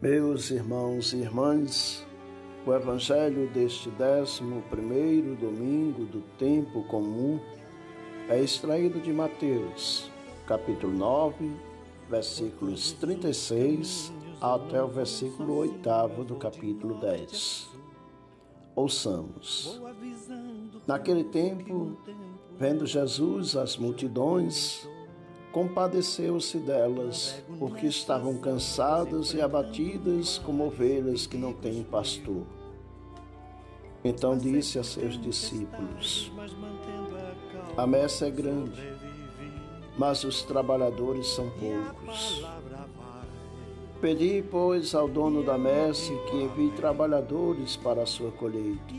Meus irmãos e irmãs, o Evangelho deste décimo primeiro domingo do tempo comum é extraído de Mateus, capítulo 9, versículos 36 até o versículo 8 do capítulo 10. Ouçamos. Naquele tempo, vendo Jesus as multidões, compadeceu-se delas, porque estavam cansadas e abatidas como ovelhas que não têm pastor. Então disse a seus discípulos: A messe é grande, mas os trabalhadores são poucos. Pedi, pois, ao dono da messe que envie trabalhadores para a sua colheita.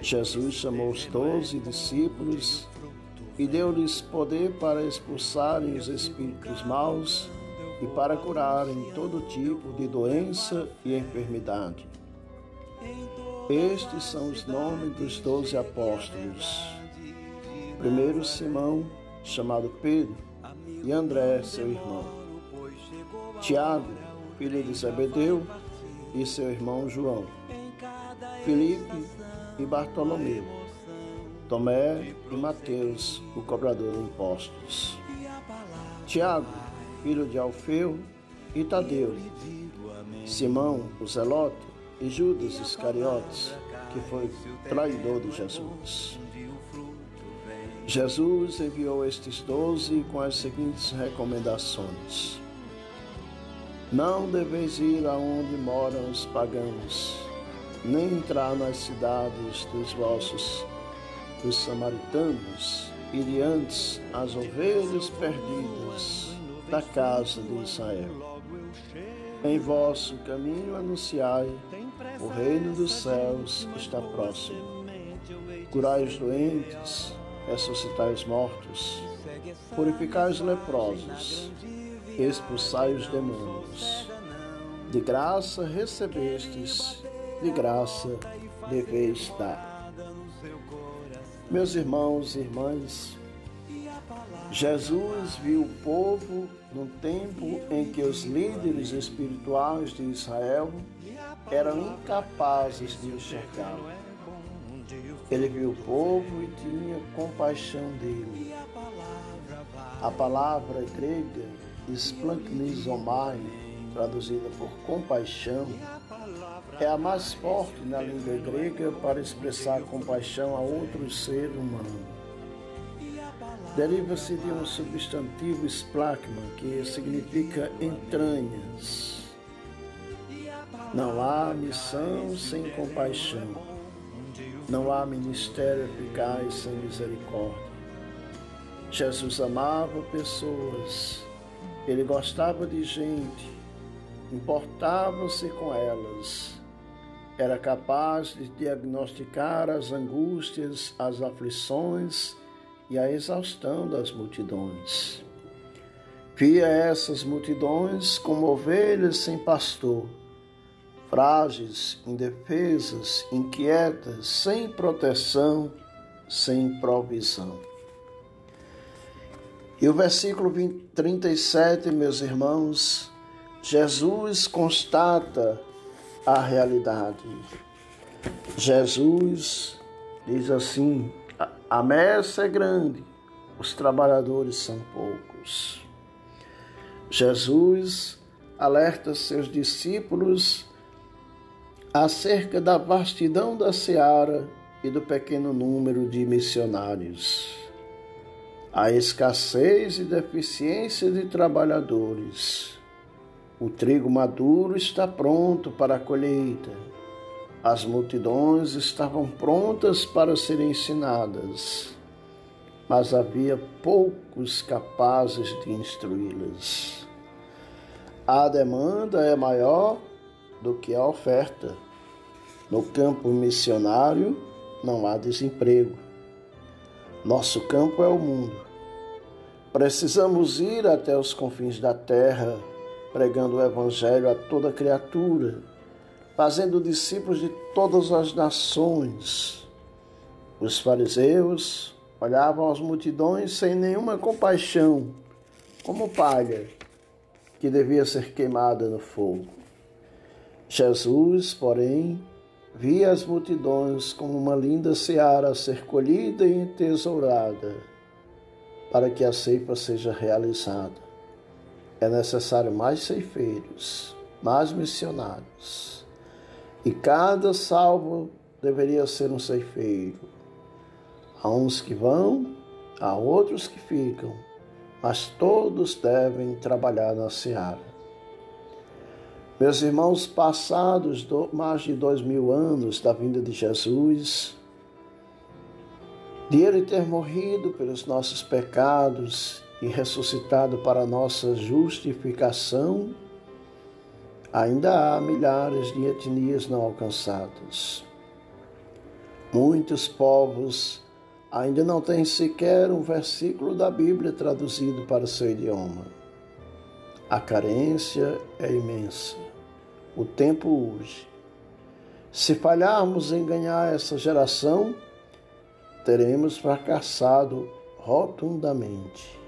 Jesus chamou os doze discípulos e deu-lhes poder para expulsarem os espíritos maus e para curarem todo tipo de doença e enfermidade. Estes são os nomes dos doze apóstolos. Primeiro Simão, chamado Pedro, e André, seu irmão. Tiago, filho de Zebedeu, e seu irmão João. Filipe e Bartolomeu Tomé e Mateus, o cobrador de impostos. Tiago, filho de Alfeu, e Tadeu, Simão, o Zelote, e Judas Iscariotes, que foi traidor de Jesus. Jesus enviou estes doze com as seguintes recomendações: Não deveis ir aonde moram os pagãos, nem entrar nas cidades dos vossos os samaritanos iriantes as ovelhas perdidas da casa de Israel. Em vosso caminho anunciai, o reino dos céus está próximo. Curai os doentes, ressuscitai os mortos, purificai os leprosos, expulsai os demônios. De graça recebestes, de graça deveis dar. Meus irmãos e irmãs, Jesus viu o povo num tempo em que os líderes espirituais de Israel eram incapazes de enxergá-lo. Ele viu o povo e tinha compaixão dele. A palavra grega esplanknizomai, traduzida por compaixão, é a mais forte na língua grega para expressar compaixão a outro ser humano. Deriva-se de um substantivo splacma, que significa entranhas. Não há missão sem compaixão. Não há ministério eficaz sem misericórdia. Jesus amava pessoas. Ele gostava de gente. Importava-se com elas era capaz de diagnosticar as angústias, as aflições e a exaustão das multidões. Via essas multidões como ovelhas sem pastor, frágeis, indefesas, inquietas, sem proteção, sem provisão. E o versículo 20, 37, meus irmãos, Jesus constata a realidade. Jesus diz assim: a messe é grande, os trabalhadores são poucos. Jesus alerta seus discípulos acerca da vastidão da seara e do pequeno número de missionários. A escassez e deficiência de trabalhadores o trigo maduro está pronto para a colheita. As multidões estavam prontas para serem ensinadas, mas havia poucos capazes de instruí-las. A demanda é maior do que a oferta. No campo missionário não há desemprego. Nosso campo é o mundo. Precisamos ir até os confins da terra pregando o Evangelho a toda criatura, fazendo discípulos de todas as nações. Os fariseus olhavam as multidões sem nenhuma compaixão, como palha que devia ser queimada no fogo. Jesus, porém, via as multidões como uma linda seara a ser colhida e entesourada, para que a ceifa seja realizada. É necessário mais ceifeiros, mais missionários. E cada salvo deveria ser um ceifeiro. Há uns que vão, há outros que ficam, mas todos devem trabalhar na seara. Meus irmãos, passados do, mais de dois mil anos da vinda de Jesus, de Ele ter morrido pelos nossos pecados e ressuscitado para nossa justificação, ainda há milhares de etnias não alcançadas. Muitos povos ainda não têm sequer um versículo da Bíblia traduzido para seu idioma. A carência é imensa. O tempo urge. Se falharmos em ganhar essa geração, teremos fracassado rotundamente.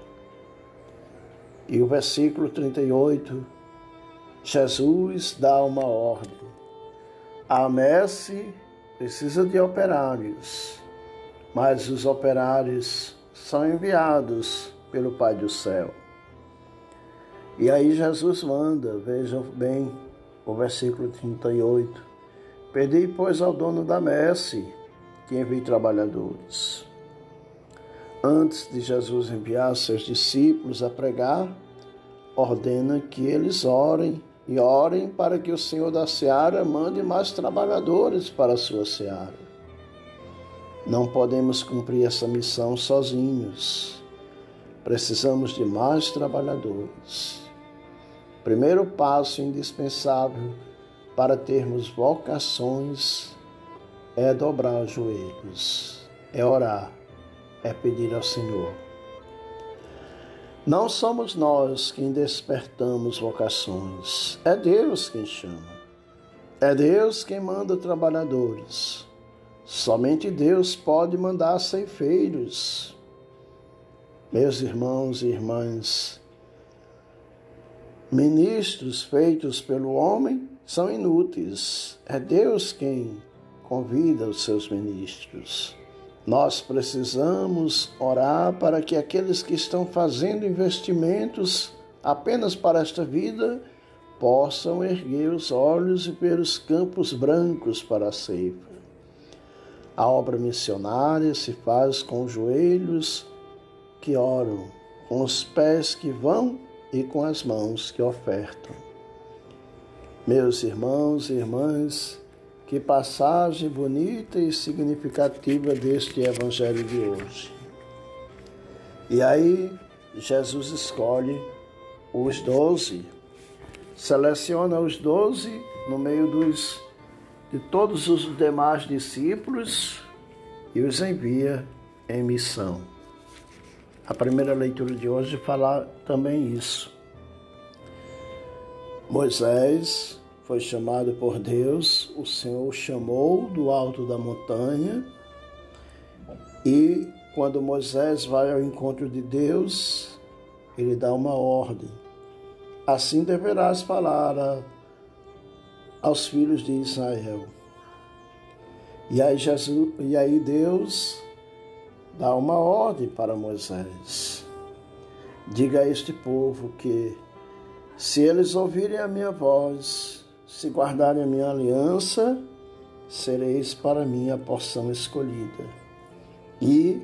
E o versículo 38, Jesus dá uma ordem. A messe precisa de operários, mas os operários são enviados pelo Pai do céu. E aí Jesus manda, vejam bem o versículo 38. Pedi, pois, ao dono da messe que envie trabalhadores. Antes de Jesus enviar seus discípulos a pregar, ordena que eles orem e orem para que o Senhor da seara mande mais trabalhadores para a sua seara. Não podemos cumprir essa missão sozinhos. Precisamos de mais trabalhadores. Primeiro passo indispensável para termos vocações é dobrar os joelhos, é orar, é pedir ao Senhor. Não somos nós quem despertamos vocações, é Deus quem chama. É Deus quem manda trabalhadores. Somente Deus pode mandar ceifeiros. Meus irmãos e irmãs, ministros feitos pelo homem são inúteis. É Deus quem convida os seus ministros. Nós precisamos orar para que aqueles que estão fazendo investimentos apenas para esta vida possam erguer os olhos e ver os campos brancos para a ceifa. A obra missionária se faz com os joelhos que oram, com os pés que vão e com as mãos que ofertam. Meus irmãos e irmãs, que passagem bonita e significativa deste Evangelho de hoje. E aí, Jesus escolhe os doze, seleciona os doze no meio dos, de todos os demais discípulos e os envia em missão. A primeira leitura de hoje fala também isso. Moisés foi chamado por Deus, o Senhor o chamou do alto da montanha e quando Moisés vai ao encontro de Deus, ele dá uma ordem. Assim deverás falar a, aos filhos de Israel. E aí, Jesus, e aí Deus dá uma ordem para Moisés. Diga a este povo que, se eles ouvirem a minha voz se guardarem a minha aliança, sereis para mim a porção escolhida. E,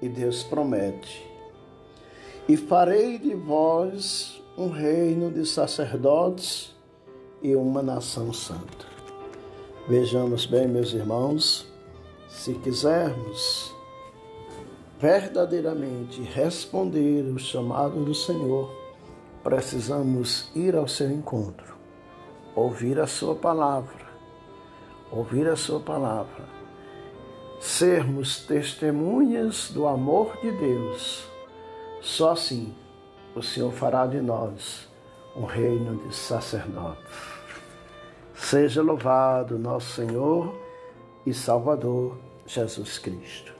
e Deus promete: E farei de vós um reino de sacerdotes e uma nação santa. Vejamos bem, meus irmãos, se quisermos verdadeiramente responder o chamado do Senhor, precisamos ir ao seu encontro ouvir a Sua palavra, ouvir a Sua palavra, sermos testemunhas do amor de Deus. Só assim o Senhor fará de nós um reino de sacerdotes. Seja louvado nosso Senhor e Salvador Jesus Cristo.